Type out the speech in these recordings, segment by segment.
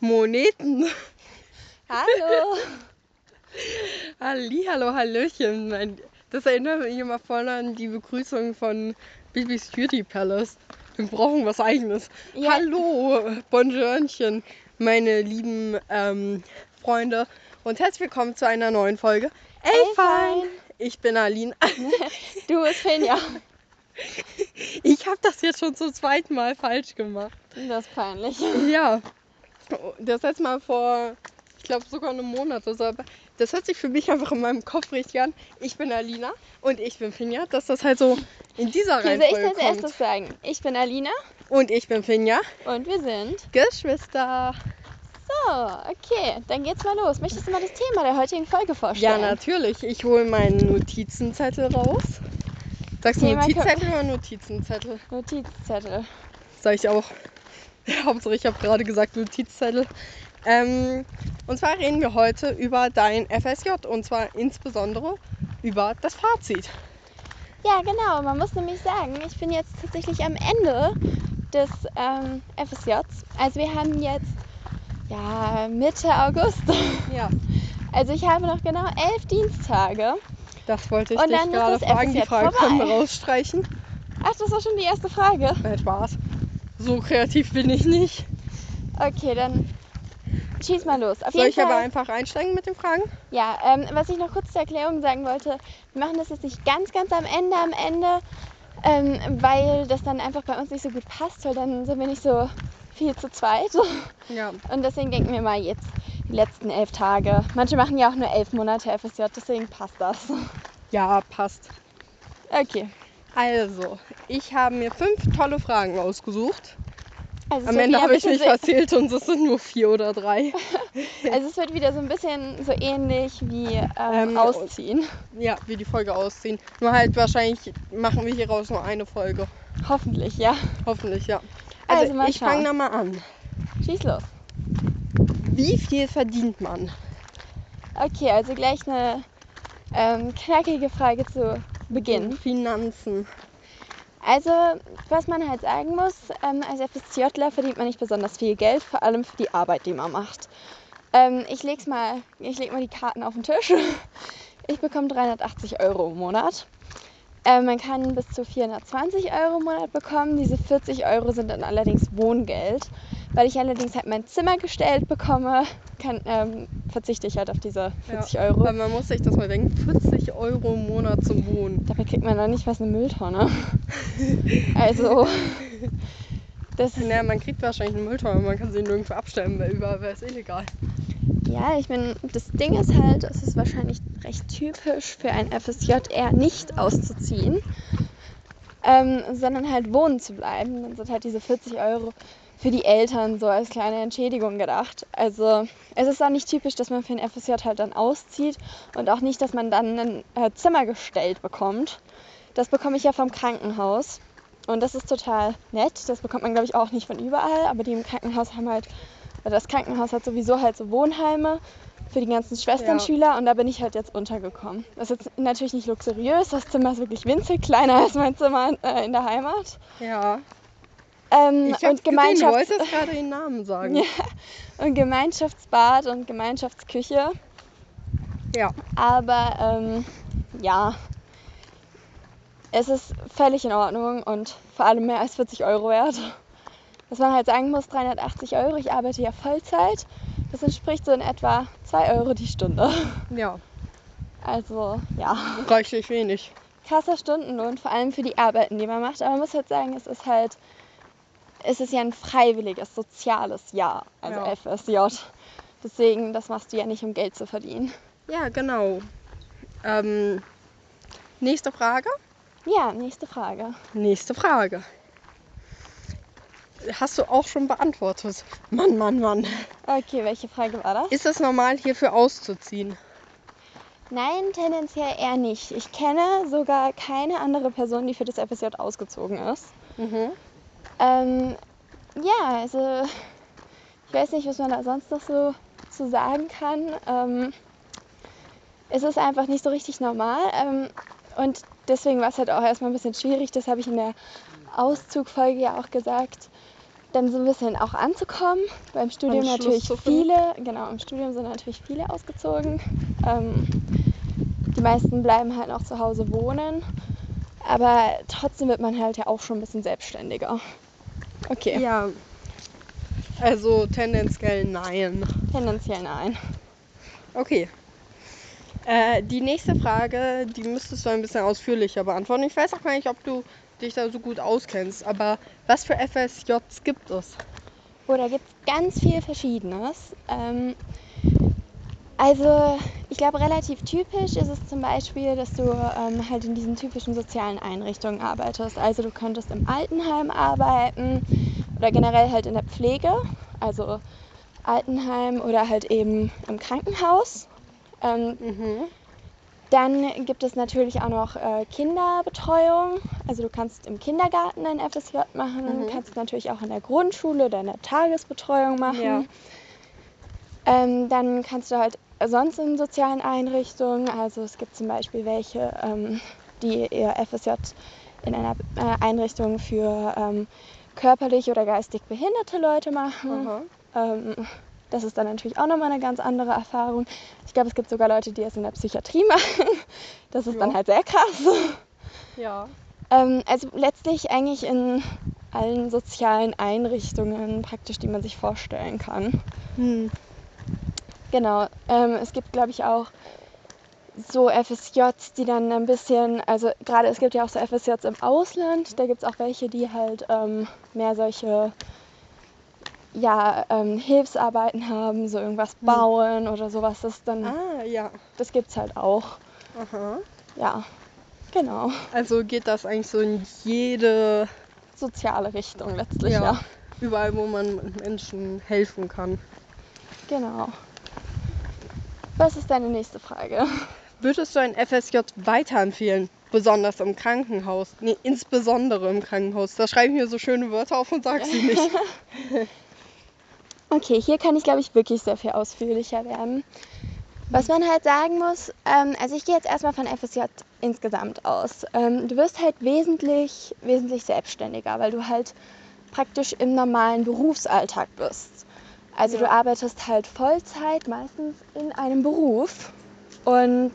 Moneten. Hallo. Hallo, Hallöchen. Das erinnert mich immer voll an die Begrüßung von Bibis Beauty Palace. Wir brauchen was eigenes. Ja. Hallo, Bonjourchen, meine lieben ähm, Freunde und herzlich willkommen zu einer neuen Folge. Ey, Ey, fein. fein. Ich bin Aline. Du bist Finja. Ich habe das jetzt schon zum zweiten Mal falsch gemacht. Das ist peinlich. Ja, das letzte Mal vor, ich glaube sogar einem Monat oder so. Aber das hört sich für mich einfach in meinem Kopf richtig an. Ich bin Alina und ich bin Finja, dass das halt so in dieser Okay, soll ich Reihenfolge als kommt. erstes sagen? Ich bin Alina Und ich bin Finja, und wir sind. Geschwister. So, okay, dann geht's mal los. Möchtest du mal das Thema der heutigen Folge Ja, vorstellen? natürlich. Ich hole meinen Notizenzettel raus. Sagst du Thema Notizzettel oder Notizenzettel? Notizzettel. Sag ich auch. Hauptsache, ich habe gerade gesagt Notizzettel. Ähm, und zwar reden wir heute über dein FSJ und zwar insbesondere über das Fazit. Ja, genau. Man muss nämlich sagen, ich bin jetzt tatsächlich am Ende des ähm, FSJs. Also wir haben jetzt ja Mitte August. Ja, Also ich habe noch genau elf Diensttage. das wollte ich Und dich gerade fragen. Die Frage können wir vorbei. rausstreichen. Ach, das war schon die erste Frage. Nein, Spaß. So kreativ bin ich nicht. Okay, dann schieß mal los. Auf Soll ich aber Fall, einfach einsteigen mit den Fragen? ja, ähm, was ich noch kurz zur Erklärung sagen wollte, wir machen das jetzt nicht ganz, ganz am Ende, am Ende, ähm, weil das dann einfach bei uns nicht so gut passt, weil dann sind wir nicht so viel zu zweit. Ja. Und deswegen denken wir mal jetzt die letzten elf Tage. Manche machen ja auch nur elf Monate FSJ, deswegen passt das. Ja, passt. Okay. Also, ich habe mir fünf tolle Fragen ausgesucht. Also Am Ende habe ich mich verzählt und es sind nur vier oder drei. so- Also es wird wieder so ein bisschen so ähnlich wie ähm, Ähm, Ausziehen. Ja, wie die Folge ausziehen. Nur halt wahrscheinlich machen wir hieraus nur eine Folge. Hoffentlich, ja. Hoffentlich, ja. Also Also, ich fange da mal an. Schieß los. Wie viel verdient man? Okay, also gleich eine ähm, knackige Frage zu Beginn. Finanzen. Also, was man halt sagen muss, ähm, als FSJler verdient man nicht besonders viel Geld, vor allem für die Arbeit, die man macht. Ähm, ich leg's mal, ich leg mal die Karten auf den Tisch. Ich bekomme 380 Euro im Monat. Ähm, man kann bis zu 420 Euro im Monat bekommen. Diese 40 Euro sind dann allerdings Wohngeld. Weil ich allerdings halt mein Zimmer gestellt bekomme, kann, ähm, verzichte ich halt auf diese 40 ja. Euro. Weil man muss sich das mal denken, 40 Euro im Monat zum Wohnen. Dabei kriegt man noch nicht was eine Mülltonne. Also, das Naja, man kriegt wahrscheinlich eine Mülltonne, man kann sie nirgendwo abstellen, weil überall wäre es illegal. ja, ich meine, das Ding ist halt, es ist wahrscheinlich recht typisch für ein FSJ eher nicht auszuziehen, ähm, sondern halt wohnen zu bleiben. Dann sind halt diese 40 Euro für die Eltern so als kleine Entschädigung gedacht. Also es ist auch nicht typisch, dass man für ein FSJ halt dann auszieht und auch nicht, dass man dann ein äh, Zimmer gestellt bekommt. Das bekomme ich ja vom Krankenhaus. Und das ist total nett. Das bekommt man, glaube ich, auch nicht von überall. Aber die im Krankenhaus haben halt, oder das Krankenhaus hat sowieso halt so Wohnheime für die ganzen Schwesternschüler. Und da bin ich halt jetzt untergekommen. Das ist jetzt natürlich nicht luxuriös. Das Zimmer ist wirklich winzig, kleiner als mein Zimmer äh, in der Heimat. Ja. Ähm, Ich und, gesehen, Gemeinschafts wolltest gerade den Namen sagen. Ja. und Gemeinschaftsbad und Gemeinschaftsküche. Ja. Aber ähm, ja, es ist völlig in Ordnung und vor allem mehr als 40 Euro wert. Was man halt sagen muss, 380 Euro, ich arbeite ja Vollzeit. Das entspricht so in etwa 2 Euro die Stunde. Ja, Also ja, reichlich wenig. krasser Stundenlohn, vor allem für die Arbeiten, die man macht. Aber man muss halt sagen, es ist halt, es ist ja ein freiwilliges, soziales Jahr, also Ja. FSJ. Deswegen, das machst du ja nicht, um Geld zu verdienen. Ja, genau. Ähm, nächste Frage. Ja, nächste Frage. Nächste Frage. Hast du auch schon beantwortet? Mann, Mann, Mann. Okay, welche Frage war das? Ist es normal, hierfür auszuziehen? Nein, tendenziell eher nicht. Ich kenne sogar keine andere Person, die für das FSJ ausgezogen ist. Mhm. Ähm, ja, also ich weiß nicht, was man da sonst noch so zu sagen kann. Ähm, es ist einfach nicht so richtig normal. Ähm, und deswegen war es halt auch erstmal ein bisschen schwierig. Das habe ich in der Auszugfolge ja auch gesagt. dann so ein bisschen auch anzukommen. Beim Studium natürlich viele, genau, im Studium sind natürlich viele ausgezogen. Ähm, die meisten bleiben halt noch zu Hause wohnen. Aber trotzdem wird man halt ja auch schon ein bisschen selbstständiger. Okay, Ja. Also tendenziell nein. tendenziell nein. Okay. Äh, die nächste Frage, die müsstest du ein bisschen ausführlicher beantworten. Ich weiß auch gar nicht, ob du dich da so gut auskennst, aber was für FSJs gibt es? Oh, da gibt es ganz viel Verschiedenes. Ähm, also, ich glaube, relativ typisch ist es zum Beispiel, dass du ähm, halt in diesen typischen sozialen Einrichtungen arbeitest. Also, du könntest im Altenheim arbeiten oder generell halt in der Pflege, also Altenheim oder halt eben im Krankenhaus. Ähm, Mhm. dann gibt es natürlich auch noch äh, Kinderbetreuung. Also du kannst im Kindergarten ein FSJ machen, Mhm. kannst es natürlich auch in der Grundschule oder in der Tagesbetreuung machen. Ja. Ähm, dann kannst du halt sonst in sozialen Einrichtungen, also es gibt zum Beispiel welche, ähm, die ihr FSJ in einer äh, Einrichtung für ähm, körperlich oder geistig behinderte Leute machen. Ähm, das ist dann natürlich auch nochmal eine ganz andere Erfahrung. Ich glaube, es gibt sogar Leute, die es in der Psychiatrie machen. Das ist dann Ja. halt sehr krass. Ja. Ähm, also letztlich eigentlich in allen sozialen Einrichtungen praktisch, die man sich vorstellen kann. Hm. Genau. Ähm, es gibt, glaube ich, auch so FSJs, die dann ein bisschen, also gerade es gibt ja auch so FSJs im Ausland, da gibt es auch welche, die halt ähm, mehr solche ja, ähm, Hilfsarbeiten haben, so irgendwas Hm. bauen oder sowas. Das dann, Ah, ja. das gibt's halt auch. Aha. Ja, genau. Also geht das eigentlich so in jede, Soziale Richtung letztlich, Ja. ja. überall, wo man Menschen helfen kann. Genau. Was ist deine nächste Frage? Würdest du ein FSJ weiterempfehlen? Besonders im Krankenhaus. Nee, insbesondere im Krankenhaus. Da schreibe ich mir so schöne Wörter auf und sag sie nicht. Okay, hier kann ich, glaube ich, wirklich sehr viel ausführlicher werden. Was man halt sagen muss, ähm, also ich gehe jetzt erstmal von FSJ insgesamt aus. Ähm, du wirst halt wesentlich, wesentlich selbstständiger, weil du halt praktisch im normalen Berufsalltag bist. Also Ja. du arbeitest halt Vollzeit, meistens in einem Beruf und,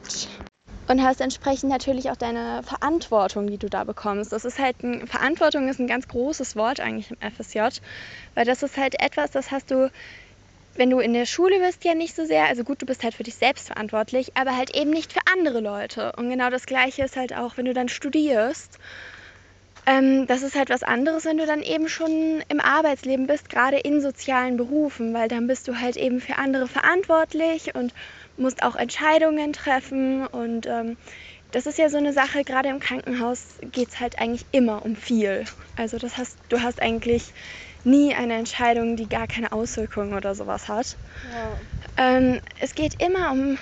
und hast entsprechend natürlich auch deine Verantwortung, die du da bekommst. Das ist halt ein, Verantwortung ist ein ganz großes Wort eigentlich im FSJ, weil das ist halt etwas, das hast du wenn du in der Schule bist, ja nicht so sehr. Also gut, du bist halt für dich selbst verantwortlich, aber halt eben nicht für andere Leute. Und genau das Gleiche ist halt auch, wenn du dann studierst. Ähm, das ist halt was anderes, wenn du dann eben schon im Arbeitsleben bist, gerade in sozialen Berufen, weil dann bist du halt eben für andere verantwortlich und musst auch Entscheidungen treffen. Und ähm, das ist ja so eine Sache, gerade im Krankenhaus geht es halt eigentlich immer um viel. Also das hast, du hast eigentlich nie eine Entscheidung, die gar keine Auswirkungen oder sowas hat. Ähm, es geht immer um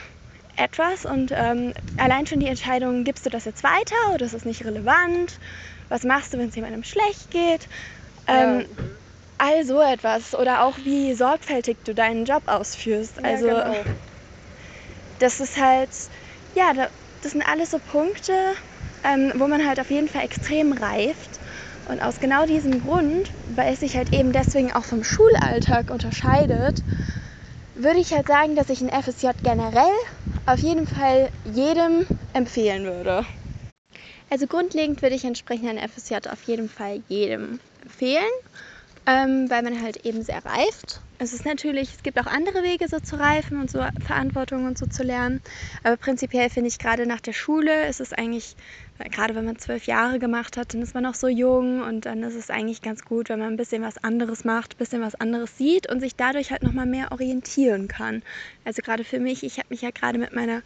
etwas und ähm, allein schon die Entscheidung, gibst du das jetzt weiter oder ist es nicht relevant? Was machst du, wenn es jemandem schlecht geht? Ähm, Ja. All so etwas. Oder auch wie sorgfältig du deinen Job ausführst. Ja, Also genau. das ist halt, ja, da, das sind alles so Punkte, ähm, wo man halt auf jeden Fall extrem reift. Und aus genau diesem Grund, weil es sich halt eben deswegen auch vom Schulalltag unterscheidet, würde ich halt sagen, dass ich ein FSJ generell auf jeden Fall jedem empfehlen würde. Also grundlegend würde ich entsprechend ein FSJ auf jeden Fall jedem empfehlen, ähm, weil man halt eben sehr reift. Es ist natürlich, es gibt auch andere Wege so zu reifen und so Verantwortung und so zu lernen. Aber prinzipiell finde ich gerade nach der Schule ist es eigentlich, gerade wenn man zwölf Jahre gemacht hat, dann ist man noch so jung und dann ist es eigentlich ganz gut, wenn man ein bisschen was anderes macht, ein bisschen was anderes sieht und sich dadurch halt nochmal mehr orientieren kann. Also gerade für mich, ich habe mich ja gerade mit meiner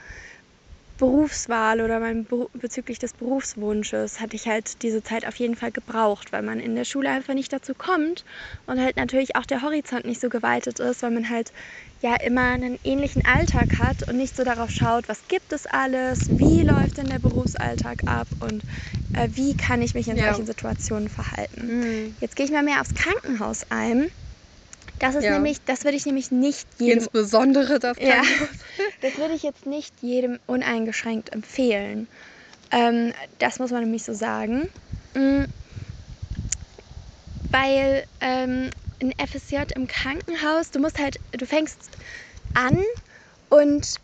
Berufswahl oder mein bezüglich des Berufswunsches hatte ich halt diese Zeit auf jeden Fall gebraucht, weil man in der Schule einfach nicht dazu kommt und halt natürlich auch der Horizont nicht so geweitet ist, weil man halt ja immer einen ähnlichen Alltag hat und nicht so darauf schaut, was gibt es alles, wie läuft denn der Berufsalltag ab und äh, wie kann ich mich in Ja. solchen Situationen verhalten. Mhm. Jetzt gehe ich mal mehr aufs Krankenhaus ein. Das ist Ja. nämlich, das würde ich nämlich nicht jedem Insbesondere das ja, das würde ich jetzt nicht jedem uneingeschränkt empfehlen. Ähm, das muss man nämlich so sagen. Mm. weil ähm, ein FSJ im Krankenhaus, du musst halt, du fängst an und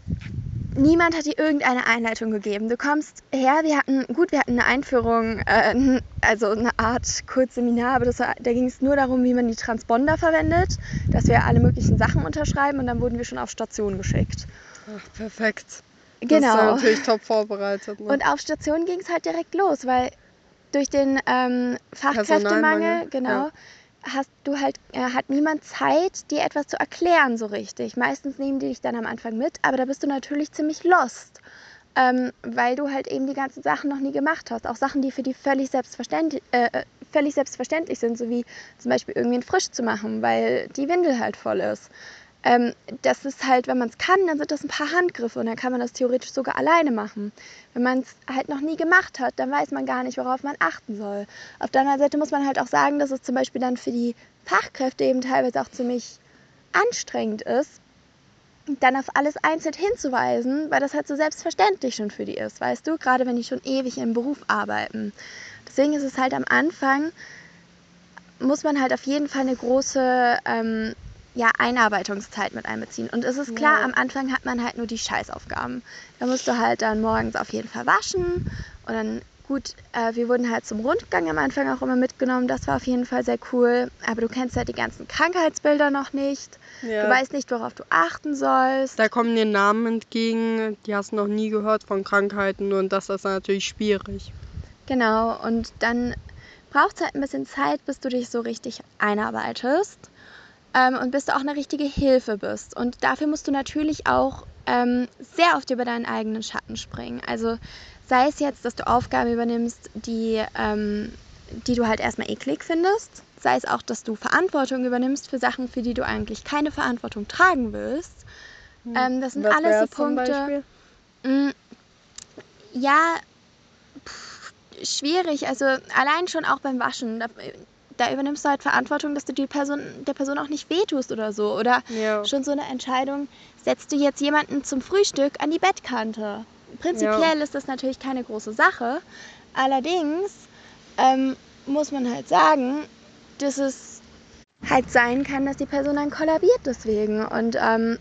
niemand hat dir irgendeine Einleitung gegeben. Du kommst her, wir hatten, gut, wir hatten eine Einführung, äh, also eine Art Kurzseminar, aber das war, da ging es nur darum, wie man die Transponder verwendet, dass wir alle möglichen Sachen unterschreiben und dann wurden wir schon auf Station geschickt. Ach, perfekt. Genau. Das ist natürlich top vorbereitet. Ne? Und auf Station ging es halt direkt los, weil durch den ähm, Fachkräftemangel, genau, ja. Hast du halt, äh, hat niemand Zeit, dir etwas zu erklären so richtig. Meistens nehmen die dich dann am Anfang mit, aber da bist du natürlich ziemlich lost. Ähm, weil du halt eben die ganzen Sachen noch nie gemacht hast. Auch Sachen, die für die völlig selbstverständlich, äh, äh, völlig selbstverständlich sind, so wie zum Beispiel irgendwen frisch zu machen, weil die Windel halt voll ist. Ähm, das ist halt, wenn man es kann, dann sind das ein paar Handgriffe und dann kann man das theoretisch sogar alleine machen. Wenn man es halt noch nie gemacht hat, dann weiß man gar nicht, worauf man achten soll. Auf der anderen Seite muss man halt auch sagen, dass es zum Beispiel dann für die Fachkräfte eben teilweise auch ziemlich anstrengend ist, dann auf alles einzeln hinzuweisen, weil das halt so selbstverständlich schon für die ist, weißt du? Gerade wenn die schon ewig im Beruf arbeiten. Deswegen ist es halt am Anfang, muss man halt auf jeden Fall eine große ähm, ja, Einarbeitungszeit mit einbeziehen. Und es ist klar, Ja. am Anfang hat man halt nur die Scheißaufgaben. Da musst du halt dann morgens auf jeden Fall waschen und dann gut, äh, wir wurden halt zum Rundgang am Anfang auch immer mitgenommen. Das war auf jeden Fall sehr cool. Aber du kennst halt die ganzen Krankheitsbilder noch nicht. ja. Du weißt nicht, worauf du achten sollst. da kommen dir Namen entgegen, die hast du noch nie gehört von Krankheiten und das ist natürlich schwierig. Genau, und dann braucht es halt ein bisschen Zeit, bis du dich so richtig einarbeitest ähm, und bis du auch eine richtige Hilfe bist. Und dafür musst du natürlich auch ähm, sehr oft über deinen eigenen Schatten springen. Also sei es jetzt, dass du Aufgaben übernimmst, die, ähm, die du halt erstmal eklig findest, sei es auch, dass du Verantwortung übernimmst für Sachen, für die du eigentlich keine Verantwortung tragen willst. Ähm, das sind Was alles so Punkte. Beispiel? Mm, Ja, pff, schwierig. Also allein schon auch beim Waschen. Da, da übernimmst du halt Verantwortung, dass du die Person, der Person auch nicht wehtust oder so. Oder Ja. schon so eine Entscheidung, setzt du jetzt jemanden zum Frühstück an die Bettkante. Prinzipiell ist das natürlich keine große Sache. Allerdings ähm, muss man halt sagen, dass es halt sein kann, dass die Person dann kollabiert deswegen. Und ähm,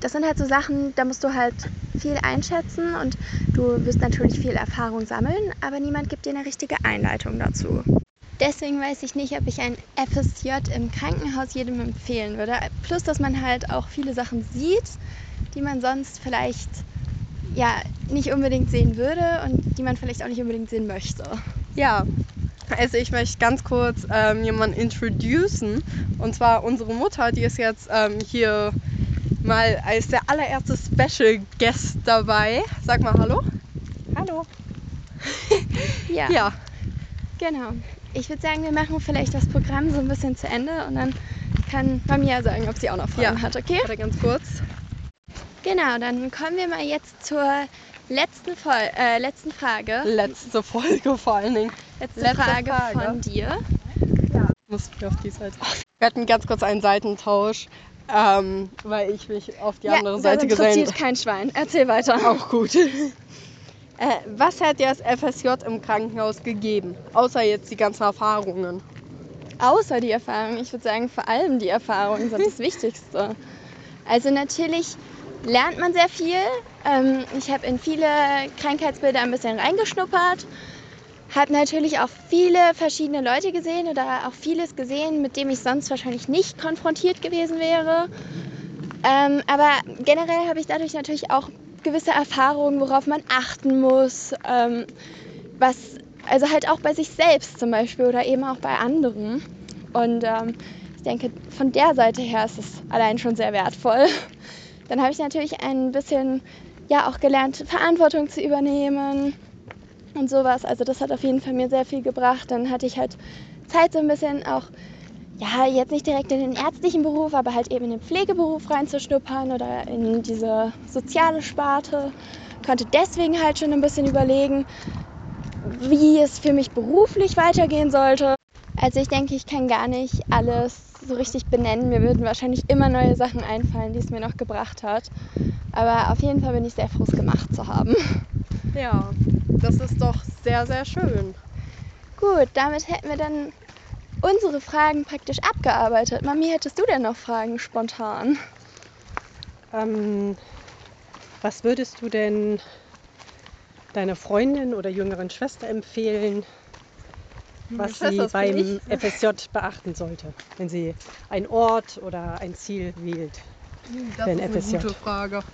das sind halt so Sachen, da musst du halt viel einschätzen und du wirst natürlich viel Erfahrung sammeln, aber niemand gibt dir eine richtige Einleitung dazu. Deswegen weiß ich nicht, ob ich ein FSJ im Krankenhaus jedem empfehlen würde. Plus, dass man halt auch viele Sachen sieht, die man sonst vielleicht ja nicht unbedingt sehen würde und die man vielleicht auch nicht unbedingt sehen möchte. Ja, also ich möchte ganz kurz ähm, jemanden introducen. Und zwar unsere Mutter, die ist jetzt ähm, hier mal als der allererste Special Guest dabei. Sag mal Hallo. Hallo. Ja, Ja, genau. Ich würde sagen, wir machen vielleicht das Programm so ein bisschen zu Ende und dann kann Mamiya sagen, ob sie auch noch Fragen Ja. hat, okay? warte ganz kurz. Genau, dann kommen wir mal jetzt zur letzten, Fol äh, letzten Frage. Letzte Folge vor allen Dingen. Letzte, letzte Frage, Frage. von dir. muss ich auf die Seite. Wir hatten ganz kurz einen Seitentausch, ähm, weil ich mich auf die andere Seite das gesendet interessiert kein Schwein. Erzähl weiter. Auch gut. Äh, was hat dir das FSJ im Krankenhaus gegeben? Außer jetzt die ganzen Erfahrungen. Außer die Erfahrung, ich würde sagen, vor allem die Erfahrungen sind das Wichtigste. Also natürlich lernt man sehr viel. Ähm, ich habe in viele Krankheitsbilder ein bisschen reingeschnuppert. Habe natürlich auch viele verschiedene Leute gesehen oder auch vieles gesehen, mit dem ich sonst wahrscheinlich nicht konfrontiert gewesen wäre. Ähm, aber generell habe ich dadurch natürlich auch gewisse Erfahrungen, worauf man achten muss. Ähm, was, also halt auch bei sich selbst zum Beispiel oder eben auch bei anderen. Und ähm, ich denke, von der Seite her ist es allein schon sehr wertvoll. Dann habe ich natürlich ein bisschen ja auch gelernt, Verantwortung zu übernehmen und sowas. Also das hat auf jeden Fall mir sehr viel gebracht. Dann hatte ich halt Zeit so ein bisschen auch, ja, jetzt nicht direkt in den ärztlichen Beruf, aber halt eben in den Pflegeberuf reinzuschnuppern oder in diese soziale Sparte. Konnte deswegen halt schon ein bisschen überlegen, wie es für mich beruflich weitergehen sollte. Also ich denke, ich kann gar nicht alles so richtig benennen. Mir würden wahrscheinlich immer neue Sachen einfallen, die es mir noch gebracht hat. Aber auf jeden Fall bin ich sehr froh, es gemacht zu haben. Ja, das ist doch sehr, sehr schön. Gut, damit hätten wir dann unsere Fragen praktisch abgearbeitet. Mami, hättest du denn noch Fragen spontan? Ähm, was würdest du denn deiner Freundin oder jüngeren Schwester empfehlen, was Schwester sie beim FSJ beachten sollte, wenn sie einen Ort oder ein Ziel wählt? Das Für ein ist eine FSJ. gute Frage.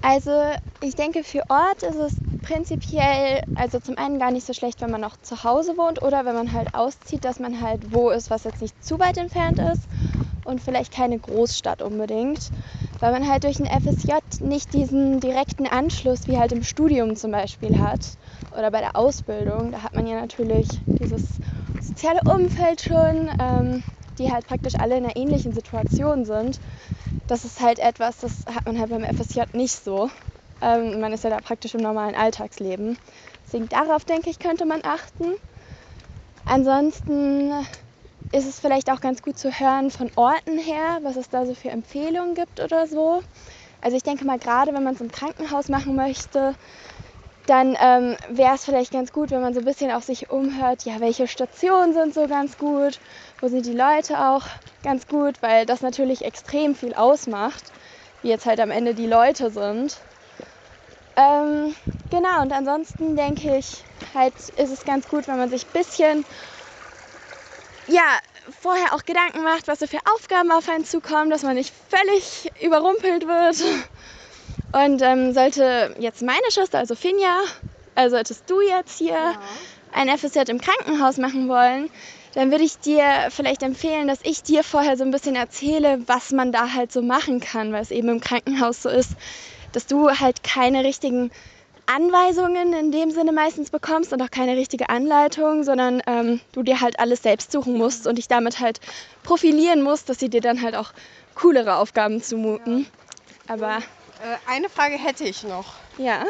Also ich denke, für Ort ist es prinzipiell, also zum einen gar nicht so schlecht, wenn man noch zu Hause wohnt oder wenn man halt auszieht, dass man halt wo ist, was jetzt nicht zu weit entfernt ist und vielleicht keine Großstadt unbedingt, weil man halt durch ein FSJ nicht diesen direkten Anschluss wie halt im Studium zum Beispiel hat oder bei der Ausbildung. Da hat man ja natürlich dieses soziale Umfeld schon, ähm, die halt praktisch alle in einer ähnlichen Situation sind das ist halt etwas, das hat man halt beim FSJ nicht so. Ähm, man ist ja da praktisch im normalen Alltagsleben. Deswegen darauf, denke ich, könnte man achten. Ansonsten ist es vielleicht auch ganz gut zu hören von Orten her, was es da so für Empfehlungen gibt oder so. Also ich denke mal, gerade wenn man es im Krankenhaus machen möchte, dann ähm, wäre es vielleicht ganz gut, wenn man so ein bisschen auf sich umhört, ja, welche Stationen sind so ganz gut, wo sind die Leute auch ganz gut, weil das natürlich extrem viel ausmacht, wie jetzt halt am Ende die Leute sind. Ähm, genau, und ansonsten denke ich, halt ist es ganz gut, wenn man sich ein bisschen, ja, vorher auch Gedanken macht, was so für Aufgaben auf einen zukommen, dass man nicht völlig überrumpelt wird. Und ähm, sollte jetzt meine Schwester, also Finja, also solltest du jetzt hier ein FSJ im Krankenhaus machen wollen, dann würde ich dir vielleicht empfehlen, dass ich dir vorher so ein bisschen erzähle, was man da halt so machen kann, weil es eben im Krankenhaus so ist, dass du halt keine richtigen Anweisungen in dem Sinne meistens bekommst und auch keine richtige Anleitung, sondern ähm, du dir halt alles selbst suchen musst und dich damit halt profilieren musst, dass sie dir dann halt auch coolere Aufgaben zumuten. Aber Äh, eine Frage hätte ich noch. ja,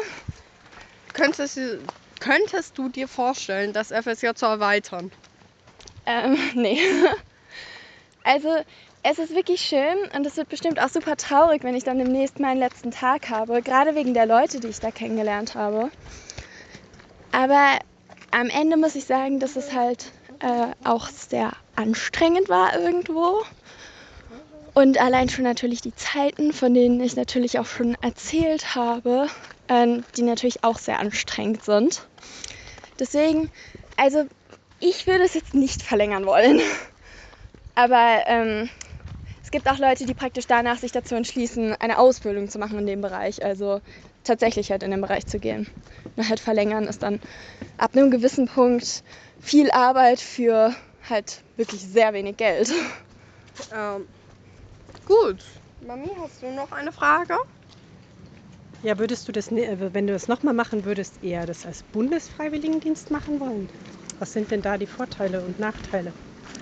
Könntest du, könntest du dir vorstellen, das FSJ zu erweitern? Ähm, nee. Also es ist wirklich schön und es wird bestimmt auch super traurig, wenn ich dann demnächst meinen letzten Tag habe, gerade wegen der Leute, die ich da kennengelernt habe. Aber am Ende muss ich sagen, dass es halt äh, auch sehr anstrengend war irgendwo. Und allein schon natürlich die Zeiten, von denen ich natürlich auch schon erzählt habe, ähm, die natürlich auch sehr anstrengend sind. Deswegen, also ich würde es jetzt nicht verlängern wollen. Aber ähm, es gibt auch Leute, die praktisch danach sich dazu entschließen, eine Ausbildung zu machen in dem Bereich. Also tatsächlich halt in den Bereich zu gehen. Und halt verlängern ist dann ab einem gewissen Punkt viel Arbeit für halt wirklich sehr wenig Geld. Ähm, gut. Mami, hast du noch eine Frage? Ja, würdest du das, ne- äh, wenn du das nochmal machen würdest, eher das als Bundesfreiwilligendienst machen wollen? Was sind denn da die Vorteile und Nachteile?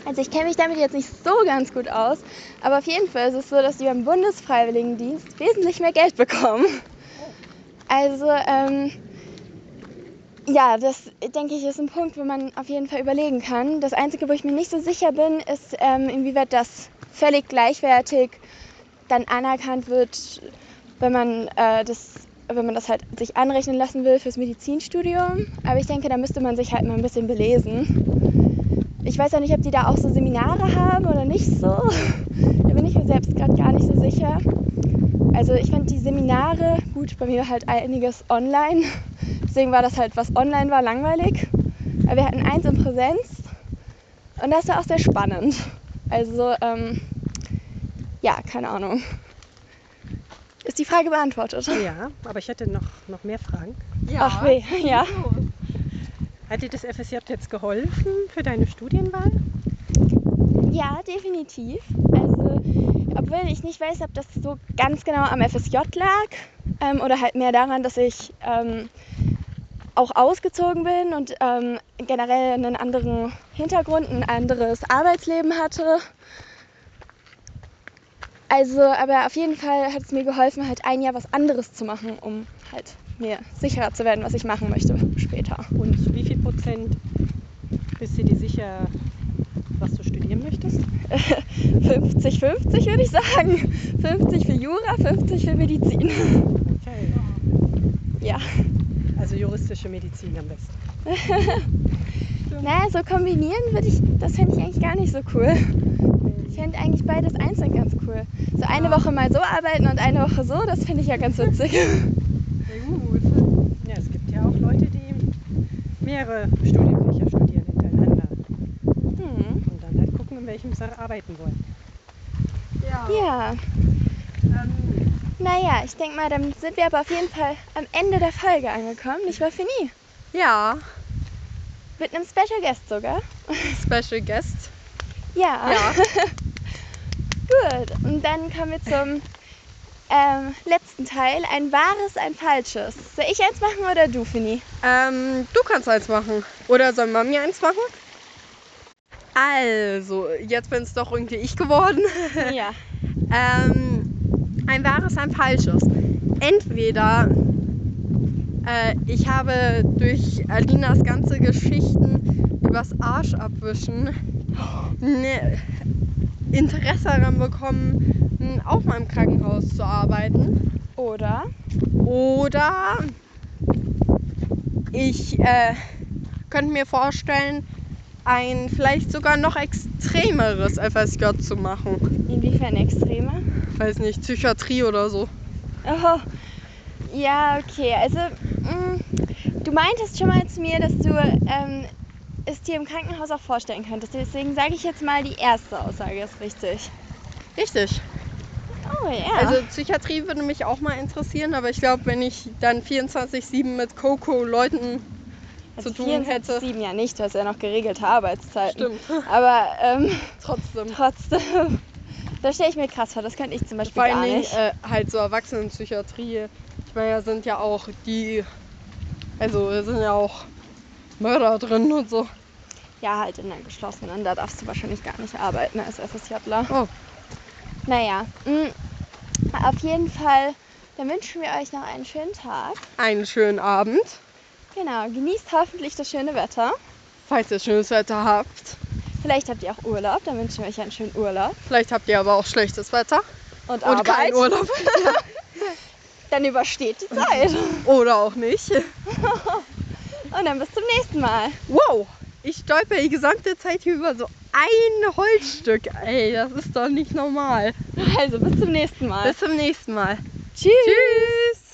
Also ich kenne mich damit jetzt nicht so ganz gut aus, aber auf jeden Fall ist es so, dass die beim Bundesfreiwilligendienst wesentlich mehr Geld bekommen. Also ähm, ja, das denke ich ist ein Punkt, wo man auf jeden Fall überlegen kann. Das Einzige, wo ich mir nicht so sicher bin, ist, ähm, inwieweit das völlig gleichwertig dann anerkannt wird, wenn man äh, das wenn man das halt sich anrechnen lassen will fürs Medizinstudium. Aber ich denke, da müsste man sich halt mal ein bisschen belesen. Ich weiß ja nicht, ob die da auch so Seminare haben oder nicht so. Da bin ich mir selbst gerade gar nicht so sicher. Also ich fand die Seminare, gut, bei mir halt einiges online. Deswegen war das halt, was online war, langweilig. Aber wir hatten eins in Präsenz und das war auch sehr spannend. Also, ähm, ja, keine Ahnung. Ist die Frage beantwortet? Ja, aber ich hätte noch, noch mehr Fragen. Ach weh, ja. Hat dir das FSJ jetzt geholfen für deine Studienwahl? Ja, definitiv. Also, obwohl ich nicht weiß, ob das so ganz genau am FSJ lag ähm, oder halt mehr daran, dass ich ähm, auch ausgezogen bin und ähm, generell einen anderen Hintergrund, ein anderes Arbeitsleben hatte. Also, aber auf jeden Fall hat es mir geholfen, halt ein Jahr was anderes zu machen, um halt mir sicherer zu werden, was ich machen möchte später. Und wie viel Prozent bist du dir sicher, was du studieren möchtest? 50-50 würde ich sagen. 50 für Jura, 50 für Medizin. Okay. Ja. Also juristische Medizin am besten. Naja, so kombinieren würde ich, das fände ich eigentlich gar nicht so cool. Ich fände eigentlich beides einzeln ganz cool. So eine Woche mal so arbeiten und eine Woche so, das finde ich ja ganz witzig. Sehr gut. Ja, es gibt ja auch Leute, die mehrere Studienfächer studieren hintereinander Hm. und dann halt gucken, in welchem sie arbeiten wollen. Ja. Ja, Ähm, naja, ich denke mal, dann sind wir aber auf jeden Fall am Ende der Folge angekommen. Nicht wahr, Fini? ja. Mit einem Special Guest sogar. Special Guest. Ja. Ja. Gut, und dann kommen wir zum ähm, letzten Teil. Ein wahres, ein falsches. Soll ich eins machen oder du, Fini? Ähm, du kannst eins machen. Oder soll Mami eins machen? Also, jetzt bin es doch irgendwie ich geworden. ja. Ähm, ein wahres, ein falsches. Entweder äh, ich habe durch Alinas ganze Geschichten übers Arsch abwischen ne Interesse daran bekommen, m, auch mal im Krankenhaus zu arbeiten. Oder? Oder ich äh, könnte mir vorstellen, ein vielleicht sogar noch extremeres FSJ zu machen. Inwiefern extremer? Weiß nicht, Psychiatrie oder so. Oh, ja, okay. Also, mh, du meintest schon mal zu mir, dass du ähm, es dir im Krankenhaus auch vorstellen könntest. Deswegen sage ich jetzt mal, die erste Aussage ist richtig. Richtig. Oh ja. Also Psychiatrie würde mich auch mal interessieren, aber ich glaube, wenn ich dann 24-7 mit Coco-Leuten Also zu tun hätte. 24/7 ja nicht, du hast ja noch geregelte Arbeitszeiten. Stimmt. Aber ähm, Trotzdem. trotzdem, das stelle ich mir krass vor. Das könnte ich zum Beispiel Vor allen gar Dingen nicht. äh, halt so Erwachsenenpsychiatrie. Ich meine, da sind ja auch die, also da sind ja auch Mörder drin und so. Ja, halt in der geschlossenen, da darfst du wahrscheinlich gar nicht arbeiten als FSJler. Oh. Naja, mh, auf jeden Fall, dann wünschen wir euch noch einen schönen Tag. Einen schönen Abend, Genau, genießt hoffentlich das schöne Wetter. falls ihr schönes Wetter habt. Vielleicht habt ihr auch Urlaub, dann wünschen wir euch einen schönen Urlaub. Vielleicht habt ihr aber auch schlechtes Wetter Und, und keinen Urlaub. Dann übersteht die Zeit. Oder auch nicht. Und dann bis zum nächsten Mal. Wow, ich stolper die gesamte Zeit hier über so ein Holzstück. Ey, das ist doch nicht normal. Also bis zum nächsten Mal. Bis zum nächsten Mal. Tschüss. Tschüss.